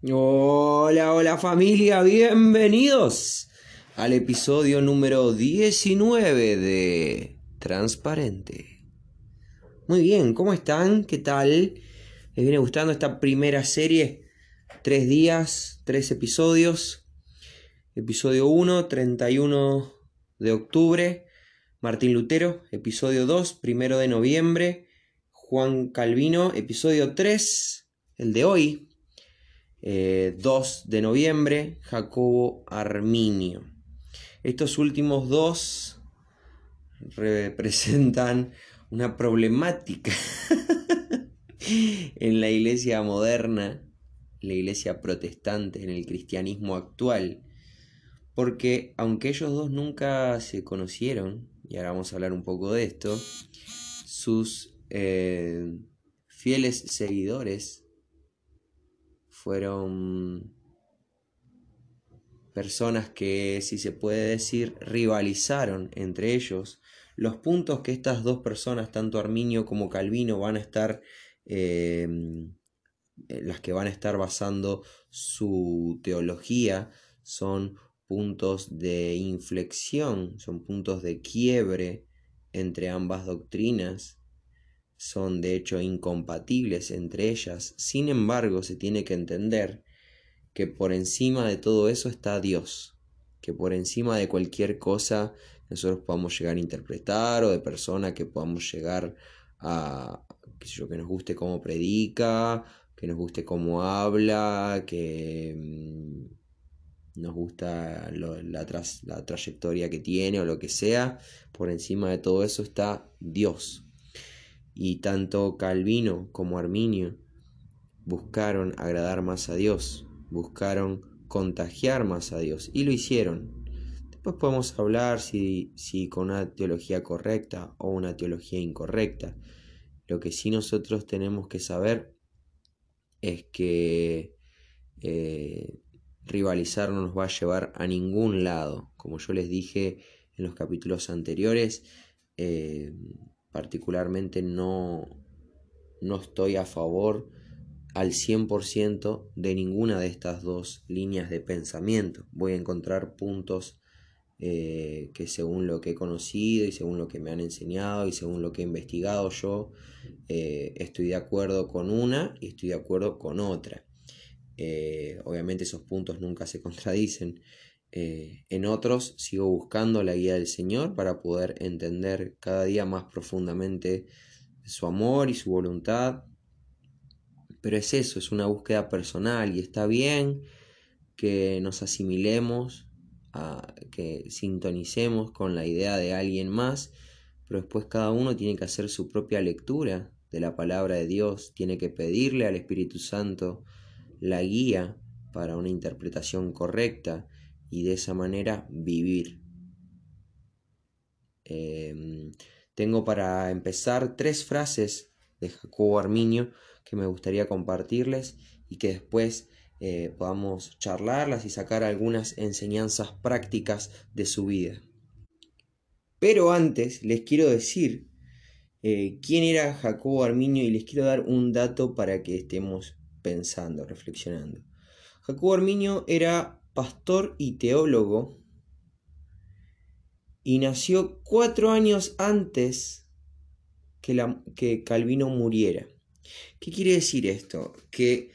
Hola, hola familia, bienvenidos al episodio número 19 de Transparente. Muy bien, ¿cómo están? ¿Qué tal? ¿Les viene gustando esta primera serie? Tres días, tres episodios. Episodio 1, 31 de octubre. Martín Lutero, episodio 2, primero de noviembre. Juan Calvino, episodio 3, el de hoy, 2 eh, de noviembre, Jacobo Arminio. Estos últimos dos representan una problemática en la iglesia moderna, la iglesia protestante, en el cristianismo actual, porque aunque ellos dos nunca se conocieron, y ahora vamos a hablar un poco de esto, sus eh, fieles seguidores fueron personas que, si se puede decir, rivalizaron entre ellos. Los puntos que estas dos personas, tanto Arminio como Calvino, van a estar, em, las que van a estar basando su teología, son puntos de inflexión, son puntos de quiebre entre ambas doctrinas son de hecho incompatibles entre ellas, sin embargo se tiene que entender que por encima de todo eso está Dios, que por encima de cualquier cosa nosotros podamos llegar a interpretar o de persona que podamos llegar a, que nos guste cómo predica, que nos guste cómo habla, que mm, nos gusta la, la trayectoria que tiene o lo que sea, por encima de todo eso está Dios y tanto Calvino como Arminio buscaron agradar más a Dios, buscaron contagiar más a Dios y lo hicieron. Después podemos hablar si, si con una teología correcta o una teología incorrecta. Lo que sí nosotros tenemos que saber es que eh, rivalizar no nos va a llevar a ningún lado. Como yo les dije en los capítulos anteriores, eh, particularmente no, no estoy a favor al 100% de ninguna de estas dos líneas de pensamiento. Voy a encontrar puntos eh, que según lo que he conocido y según lo que me han enseñado y según lo que he investigado yo, eh, estoy de acuerdo con una y estoy de acuerdo con otra. Eh, obviamente esos puntos nunca se contradicen. Eh, en otros sigo buscando la guía del Señor para poder entender cada día más profundamente su amor y su voluntad. Pero es eso, es una búsqueda personal y está bien que nos asimilemos, a, que sintonicemos con la idea de alguien más, pero después cada uno tiene que hacer su propia lectura de la palabra de Dios, tiene que pedirle al Espíritu Santo la guía para una interpretación correcta y de esa manera vivir. Em, tengo para empezar tres frases de Jacobo Arminio que me gustaría compartirles y que después eh, podamos charlarlas y sacar algunas enseñanzas prácticas de su vida. Pero antes les quiero decir eh, quién era Jacobo Arminio y les quiero dar un dato para que estemos pensando, reflexionando. Jacobo Arminio era pastor y teólogo, y nació cuatro años antes que, que Calvino muriera. ¿Qué quiere decir esto? Que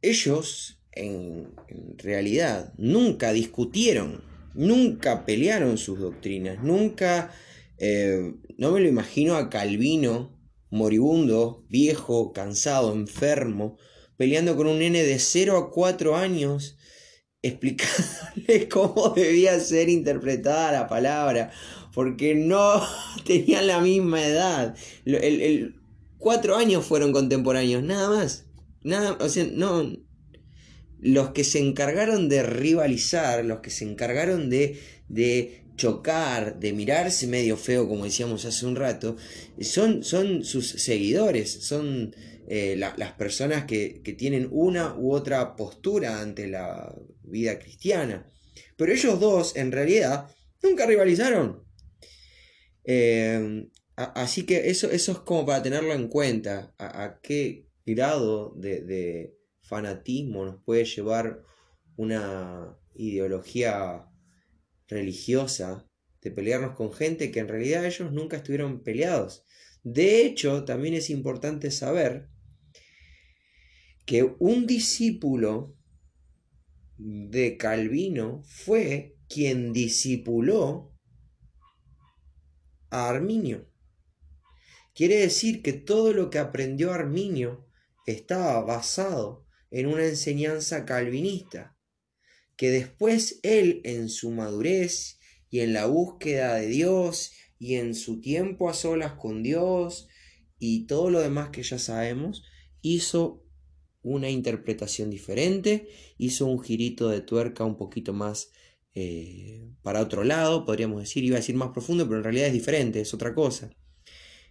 ellos en, realidad nunca discutieron, nunca pelearon sus doctrinas, nunca, eh, no me lo imagino a Calvino moribundo, viejo, cansado, enfermo, peleando con un nene de 0 a 4 años explicándole cómo debía ser interpretada la palabra, porque no tenían la misma edad. El, cuatro años fueron contemporáneos, nada más. Nada, o sea, no. Los que se encargaron de rivalizar, los que se encargaron de, de chocar, de mirarse medio feo, como decíamos hace un rato, son, son sus seguidores, son eh, las personas que, tienen una u otra postura ante la vida cristiana. Pero ellos dos, en realidad, nunca rivalizaron. Eh, así que eso, eso es como para tenerlo en cuenta, a, qué grado de, fanatismo, nos puede llevar una ideología religiosa de pelearnos con gente que en realidad ellos nunca estuvieron peleados. De hecho, también es importante saber que un discípulo de Calvino fue quien discipuló a Arminio. Quiere decir que todo lo que aprendió Arminio estaba basado en una enseñanza calvinista, que después él en su madurez y en la búsqueda de Dios y en su tiempo a solas con Dios y todo lo demás que ya sabemos, hizo una interpretación diferente, hizo un girito de tuerca un poquito más eh, para otro lado, podríamos decir, iba a decir más profundo, pero en realidad es diferente, es otra cosa.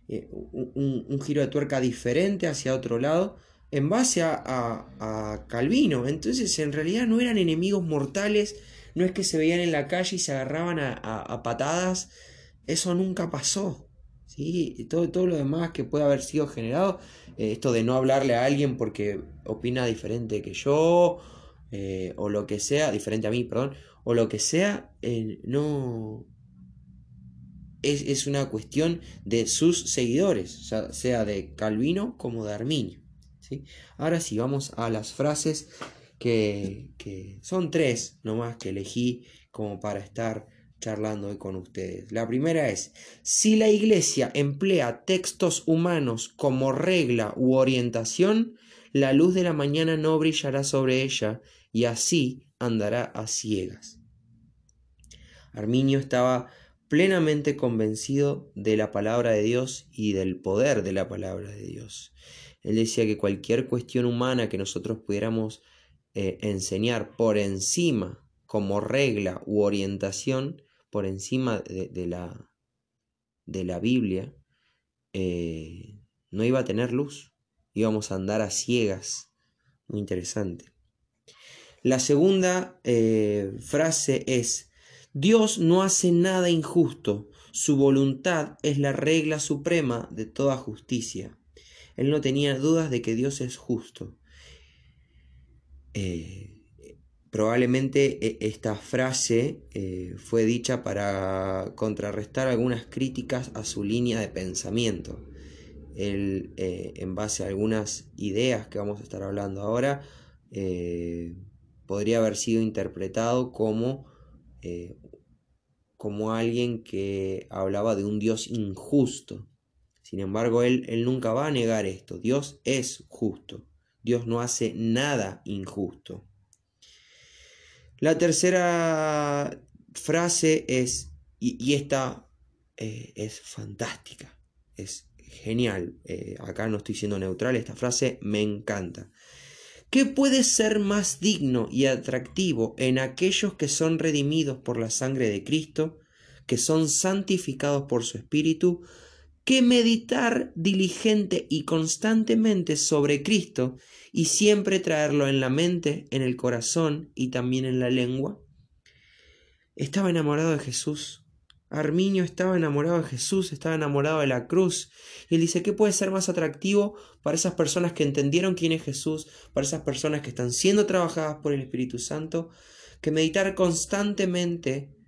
Eh, un, giro de tuerca diferente hacia otro lado en base a, Calvino. Entonces en realidad no eran enemigos mortales, no es que se veían en la calle y se agarraban a, patadas, eso nunca pasó. ¿Sí? Todo, todo lo demás que puede haber sido generado, eh, esto de no hablarle a alguien porque opina diferente que yo, o lo que sea, diferente a mí, perdón, o lo que sea, eh, no... Es, una cuestión de sus seguidores, sea de Calvino como de Arminio. ¿sí? Ahora sí, vamos a las frases que, que son tres nomás que elegí como para estar charlando hoy con ustedes. La primera es, si la iglesia emplea textos humanos como regla u orientación, la luz de la mañana no brillará sobre ella y así andará a ciegas. Arminio estaba plenamente convencido de la palabra de Dios y del poder de la palabra de Dios. Él decía que cualquier cuestión humana que nosotros pudiéramos eh, enseñar por encima, como regla u orientación, por encima de, la, de la, Biblia, eh, no iba a tener luz, íbamos a andar a ciegas. Muy interesante. La segunda eh, frase es, Dios no hace nada injusto, su voluntad es la regla suprema de toda justicia. Él no tenía dudas de que Dios es justo. Eh, probablemente e, esta frase eh, fue dicha para contrarrestar algunas críticas a su línea de pensamiento. Él, en base a algunas ideas que vamos a estar hablando ahora, podría haber sido interpretado como, eh, como alguien que hablaba de un Dios injusto. Sin embargo, él, él nunca va a negar esto. Dios es justo. Dios no hace nada injusto. La tercera frase es, y, esta eh, es fantástica, es genial. Eh, acá no estoy siendo neutral, esta frase me encanta. ¿Qué puede ser más digno y atractivo en aquellos que son redimidos por la sangre de Cristo, que son santificados por su Espíritu, que meditar diligente y constantemente sobre Cristo y siempre traerlo en la mente, en el corazón y también en la lengua? Estaba enamorado de Jesús, Arminio estaba enamorado de Jesús, estaba enamorado de la cruz. Y él dice, ¿qué puede ser más atractivo para esas personas que entendieron quién es Jesús, para esas personas que están siendo trabajadas por el Espíritu Santo, que meditar constantemente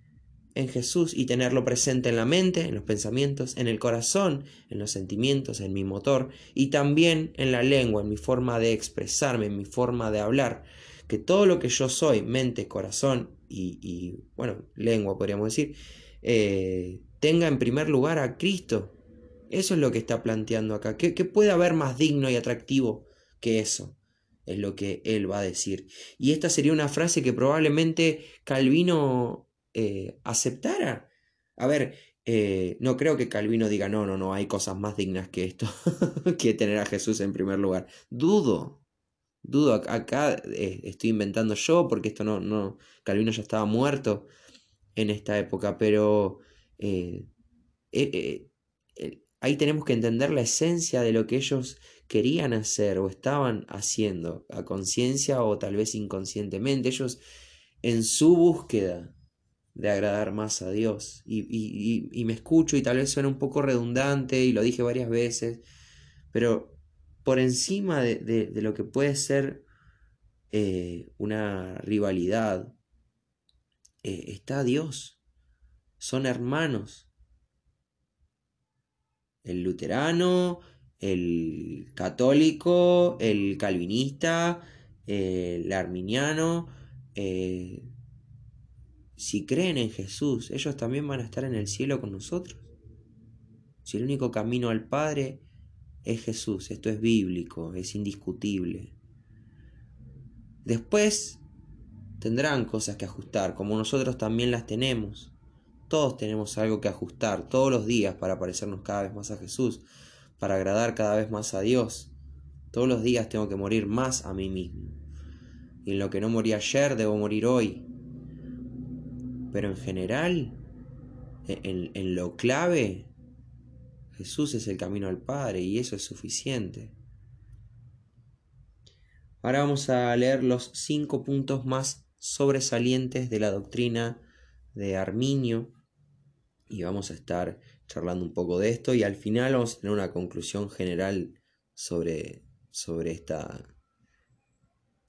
en Jesús y tenerlo presente en la mente, en los pensamientos, en el corazón, en los sentimientos, en mi motor y también en la lengua, en mi forma de expresarme, en mi forma de hablar? Que todo lo que yo soy, mente, corazón y, bueno, lengua podríamos decir, eh, tenga en primer lugar a Cristo. Eso es lo que está planteando acá. ¿Qué, puede haber más digno y atractivo que eso? Es lo que él va a decir. Y esta sería una frase que probablemente Calvino eh, aceptara. A ver, eh, no creo que Calvino diga, no, no, no, hay cosas más dignas que esto, que tener a Jesús en primer lugar. Dudo, dudo, acá estoy inventando yo, porque esto no, no, Calvino ya estaba muerto en esta época, pero eh, eh, eh, ahí tenemos que entender la esencia de lo que ellos querían hacer o estaban haciendo, a conciencia o tal vez inconscientemente. Ellos en su búsqueda de agradar más a Dios. Y, me escucho y tal vez suena un poco redundante y lo dije varias veces, pero por encima de, de lo que puede ser eh, una rivalidad, eh, está Dios. Son hermanos. El luterano, el católico, el calvinista, el arminiano, eh, si creen en Jesús, ellos también van a estar en el cielo con nosotros. Si el único camino al Padre es Jesús, esto es bíblico, es indiscutible. Después tendrán cosas que ajustar, como nosotros también las tenemos. Todos tenemos algo que ajustar todos los días para parecernos cada vez más a Jesús, para agradar cada vez más a Dios. Todos los días tengo que morir más a mí mismo. Y en lo que no morí ayer debo morir hoy. Pero en general, en, en lo clave, Jesús es el camino al Padre y eso es suficiente. Ahora vamos a leer los cinco puntos más sobresalientes de la doctrina de Arminio y vamos a estar charlando un poco de esto y al final vamos a tener una conclusión general sobre, sobre, esta,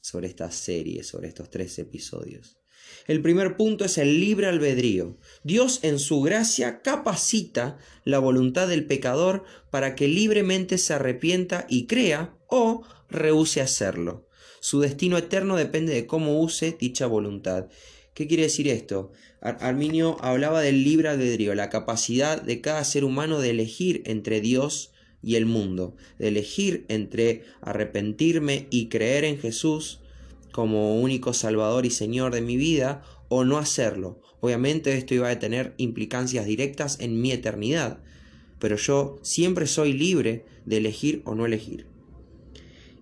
sobre esta serie, sobre estos tres episodios. El primer punto es el libre albedrío. Dios en su gracia capacita la voluntad del pecador para que libremente se arrepienta y crea o rehúse hacerlo. Su destino eterno depende de cómo use dicha voluntad. ¿Qué quiere decir esto? Arminio hablaba del libre albedrío, la capacidad de cada ser humano de elegir entre Dios y el mundo, de elegir entre arrepentirme y creer en Jesús como único Salvador y Señor de mi vida o no hacerlo. Obviamente esto iba a tener implicancias directas en mi eternidad, pero yo siempre soy libre de elegir o no elegir.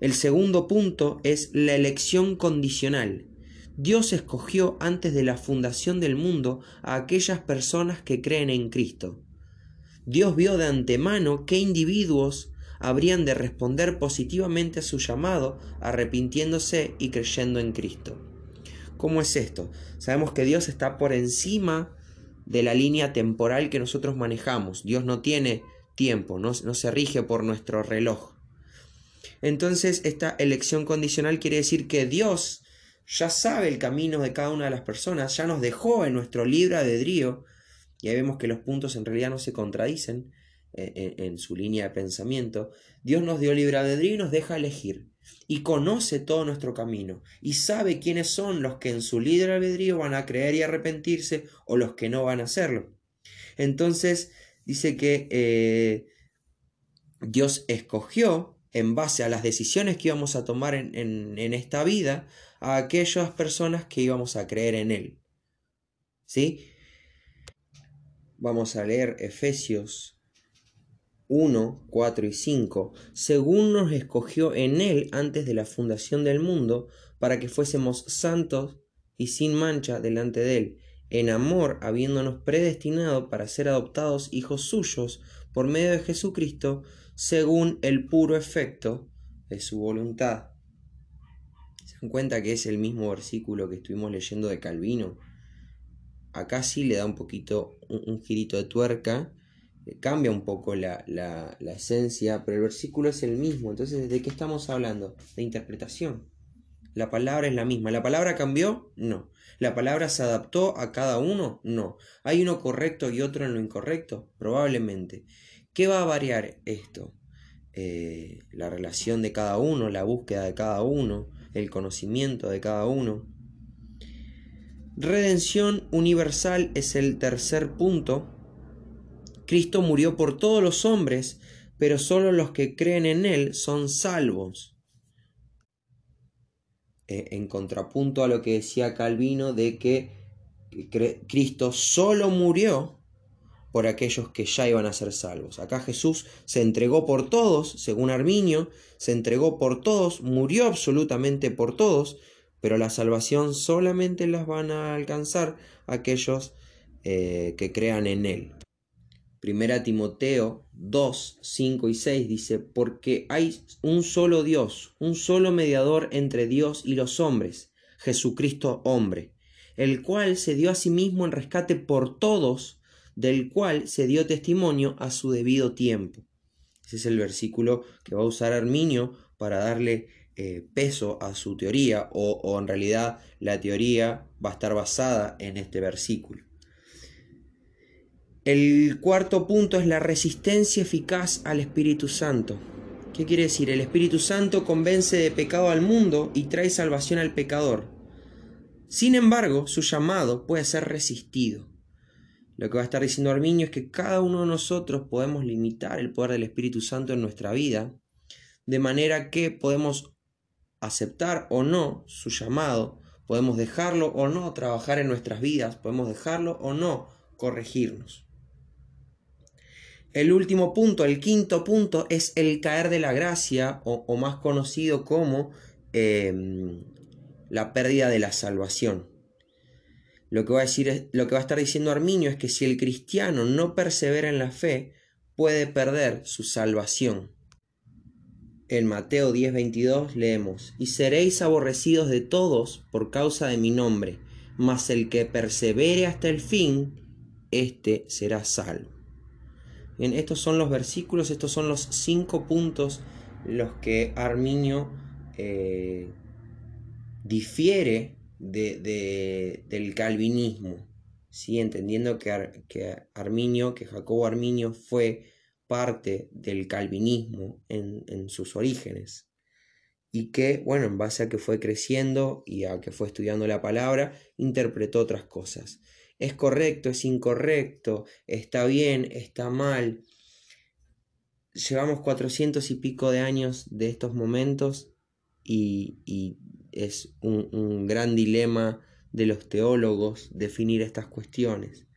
El segundo punto es la elección condicional. Dios escogió antes de la fundación del mundo a aquellas personas que creen en Cristo. Dios vio de antemano qué individuos habrían de responder positivamente a su llamado, arrepintiéndose y creyendo en Cristo. ¿Cómo es esto? Sabemos que Dios está por encima de la línea temporal que nosotros manejamos. Dios no tiene tiempo, no, no se rige por nuestro reloj. Entonces, esta elección condicional quiere decir que Dios ya sabe el camino de cada una de las personas, ya nos dejó en nuestro libre albedrío, y ahí vemos que los puntos en realidad no se contradicen en, su línea de pensamiento. Dios nos dio libre albedrío y nos deja elegir, y conoce todo nuestro camino, y sabe quiénes son los que en su libre albedrío van a creer y arrepentirse, o los que no van a hacerlo. Entonces, dice que eh, Dios escogió en base a las decisiones que íbamos a tomar en, en, en, esta vida, a aquellas personas que íbamos a creer en Él. ¿Sí? Vamos a leer Efesios 1, 4 y 5. Según nos escogió en Él antes de la fundación del mundo, para que fuésemos santos y sin mancha delante de Él, en amor habiéndonos predestinado para ser adoptados hijos suyos por medio de Jesucristo, según el puro efecto de su voluntad. ¿Se dan cuenta que es el mismo versículo que estuvimos leyendo de Calvino? Acá sí le da un poquito, un, un de tuerca, cambia un poco la, la, la esencia, pero el versículo es el mismo. Entonces, ¿de qué estamos hablando? De interpretación. La palabra es la misma. ¿La palabra cambió? No. ¿La palabra se adaptó a cada uno? No. ¿Hay uno correcto y otro en lo incorrecto? Probablemente. ¿Qué va a variar esto? Eh, la relación de cada uno, la búsqueda de cada uno, el conocimiento de cada uno. Redención universal es el tercer punto. Cristo murió por todos los hombres, pero solo los que creen en Él son salvos. Eh, en contrapunto a lo que decía Calvino de que Cristo solo murió por aquellos que ya iban a ser salvos. Acá Jesús se entregó por todos, según Arminio, se entregó por todos, murió absolutamente por todos, pero la salvación solamente las van a alcanzar aquellos eh, que crean en Él. Primera Timoteo 2, 5 y 6 dice, porque hay un solo Dios, un solo mediador entre Dios y los hombres, Jesucristo hombre, el cual se dio a sí mismo en rescate por todos, del cual se dio testimonio a su debido tiempo. Ese es el versículo que va a usar Arminio para darle eh, peso a su teoría o, o en realidad la teoría va a estar basada en este versículo. El cuarto punto es la resistencia eficaz al Espíritu Santo. ¿Qué quiere decir? El Espíritu Santo convence de pecado al mundo y trae salvación al pecador. Sin embargo, su llamado puede ser resistido. Lo que va a estar diciendo Arminio es que cada uno de nosotros podemos limitar el poder del Espíritu Santo en nuestra vida, de manera que podemos aceptar o no su llamado, podemos dejarlo o no trabajar en nuestras vidas, podemos dejarlo o no corregirnos. El último punto, el quinto punto, es el caer de la gracia, o, más conocido como em, la pérdida de la salvación. Lo que, va a decir lo que va a estar diciendo Arminio es que si el cristiano no persevera en la fe, puede perder su salvación. En Mateo 10:22 leemos, y seréis aborrecidos de todos por causa de mi nombre, mas el que persevere hasta el fin, éste será salvo. Estos son los versículos, estos son los cinco puntos los que Arminio eh, difiere de, del calvinismo, ¿sí? entendiendo que, que, Arminio, que Jacobo Arminio fue parte del calvinismo en, en sus orígenes y que, bueno, en base a que fue creciendo y a que fue estudiando la palabra, interpretó otras cosas es correcto, es incorrecto, está bien, está mal. Llevamos cuatrocientos y pico de años de estos momentos y, es un, gran dilema de los teólogos definir estas cuestiones,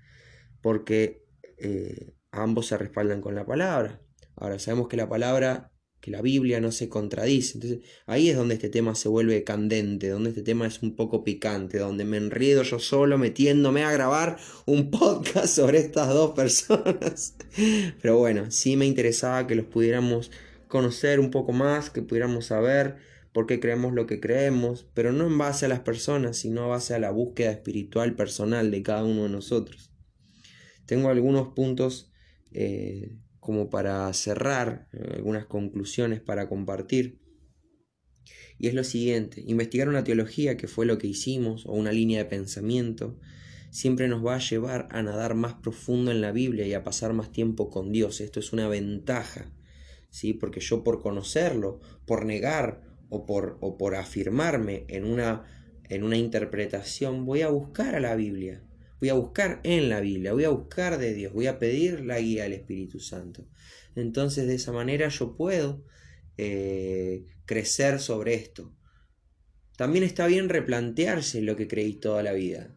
porque eh, ambos se respaldan con la palabra. Ahora sabemos que la palabra que la Biblia no se contradice. Entonces ahí es donde este tema se vuelve candente, donde este tema es un poco picante, donde me enredo yo solo metiéndome a grabar un podcast sobre estas dos personas. Pero bueno, sí me interesaba que los pudiéramos conocer un poco más, que pudiéramos saber por qué creemos lo que creemos, pero no en base a las personas, sino en base a la búsqueda espiritual personal de cada uno de nosotros. Tengo algunos puntos eh, como para cerrar, eh, algunas conclusiones para compartir. Y es lo siguiente, investigar una teología, que fue lo que hicimos, o una línea de pensamiento, siempre nos va a llevar a nadar más profundo en la Biblia y a pasar más tiempo con Dios. Esto es una ventaja, ¿sí? Porque yo por conocerlo, por negar o por, o por afirmarme en una, en una interpretación, voy a buscar a la Biblia Voy a buscar en la Biblia, voy a buscar de Dios, voy a pedir la guía del Espíritu Santo. Entonces de esa manera yo puedo eh, crecer sobre esto. También está bien replantearse lo que creí toda la vida.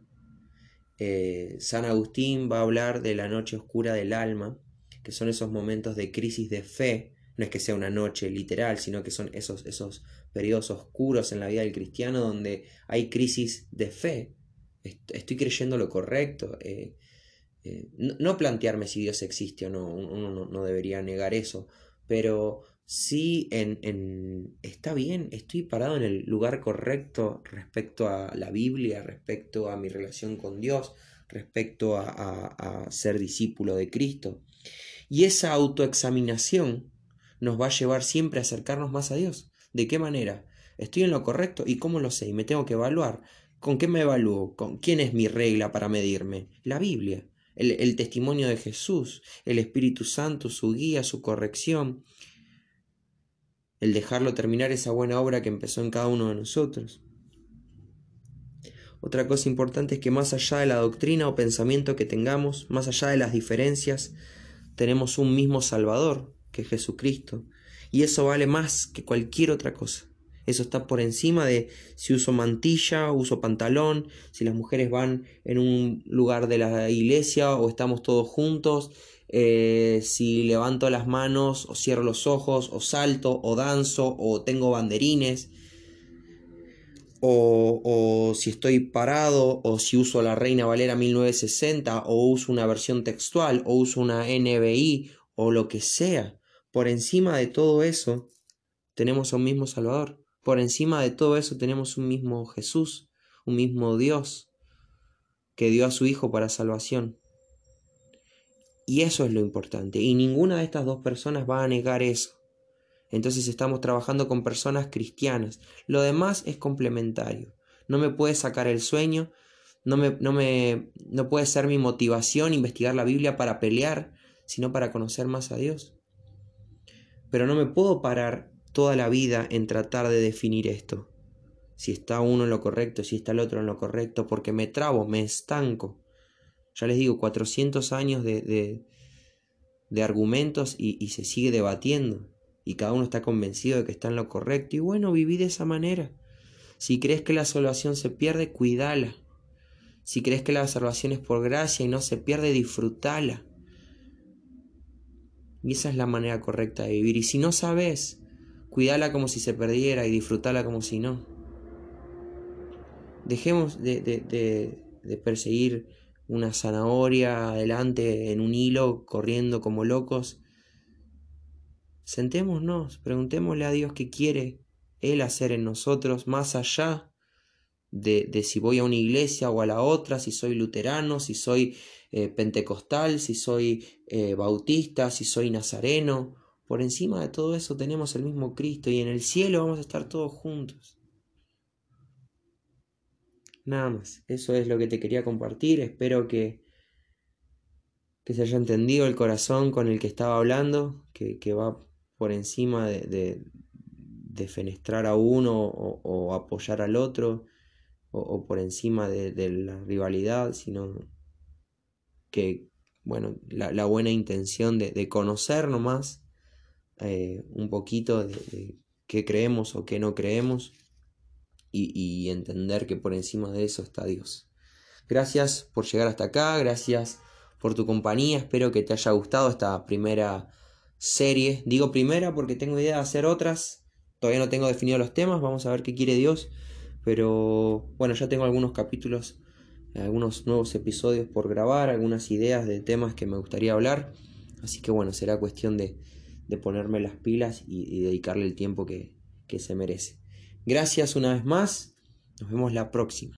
Eh, San Agustín va a hablar de la noche oscura del alma, que son esos momentos de crisis de fe. No es que sea una noche literal, sino que son esos, esos periodos oscuros en la vida del cristiano donde hay crisis de fe, estoy creyendo lo correcto. Eh, eh, no, plantearme si Dios existe o no, uno no, debería negar eso, pero sí en, está bien, estoy parado en el lugar correcto respecto a la Biblia, respecto a mi relación con Dios, respecto a, ser discípulo de Cristo. Y esa autoexaminación nos va a llevar siempre a acercarnos más a Dios. ¿De qué manera? ¿Estoy en lo correcto? ¿Y cómo lo sé? Y me tengo que evaluar. ¿Con qué me evalúo? ¿Con quién es mi regla para medirme? La Biblia, el, testimonio de Jesús, el Espíritu Santo, su guía, su corrección, el dejarlo terminar esa buena obra que empezó en cada uno de nosotros. Otra cosa importante es que más allá de la doctrina o pensamiento que tengamos, más allá de las diferencias, tenemos un mismo Salvador, que es Jesucristo, y eso vale más que cualquier otra cosa. Eso está por encima de si uso mantilla, uso pantalón, si las mujeres van en un lugar de la iglesia o estamos todos juntos, eh, si levanto las manos o cierro los ojos o salto o danzo o tengo banderines. O, o, si estoy parado, o si uso la Reina Valera 1960, o uso una versión textual, o uso una NBI, o lo que sea. Por encima de todo eso, tenemos a un mismo Salvador. Por encima de todo eso tenemos un mismo Jesús, un mismo Dios, que dio a su Hijo para salvación. Y eso es lo importante. Y ninguna de estas dos personas va a negar eso. Entonces estamos trabajando con personas cristianas. Lo demás es complementario. No me puede sacar el sueño, no, me, no, me, no puede ser mi motivación investigar la Biblia para pelear, sino para conocer más a Dios. Pero no me puedo parar toda la vida en tratar de definir esto. Si está uno en lo correcto, si está el otro en lo correcto, porque me trabo, me estanco. Ya les digo, 400 años de, de, argumentos y, y se sigue debatiendo. Y cada uno está convencido de que está en lo correcto. Y bueno, viví de esa manera. Si crees que la salvación se pierde, cuídala. Si crees que la salvación es por gracia y no se pierde, disfrútala. Y esa es la manera correcta de vivir. Y si no sabes, cuídala como si se perdiera y disfrútala como si no. Dejemos de, de, de, de perseguir una zanahoria adelante en un hilo, corriendo como locos. Sentémonos, preguntémosle a Dios qué quiere Él hacer en nosotros, más allá de, de, si voy a una iglesia o a la otra, si soy luterano, si soy eh, pentecostal, si soy eh, bautista, si soy nazareno. Por encima de todo eso tenemos el mismo Cristo y en el cielo vamos a estar todos juntos. Nada más, eso es lo que te quería compartir. Espero que, que se haya entendido el corazón con el que estaba hablando, que, que va por encima de, de, fenestrar a uno o, apoyar al otro o, por encima de, la rivalidad, sino que, bueno, la, la buena intención de, de conocer nomás eh, un poquito de, qué creemos o qué no creemos y, y entender que por encima de eso está Dios. Gracias por llegar hasta acá, gracias por tu compañía, espero que te haya gustado esta primera serie. Digo primera porque tengo idea de hacer otras. Todavía no tengo definido los temas, vamos a ver qué quiere Dios. Pero bueno, ya tengo algunos capítulos, algunos nuevos episodios por grabar, algunas ideas de temas que me gustaría hablar. Así que bueno, será cuestión de, de ponerme las pilas y, dedicarle el tiempo que, que se merece. Gracias una vez más, nos vemos la próxima.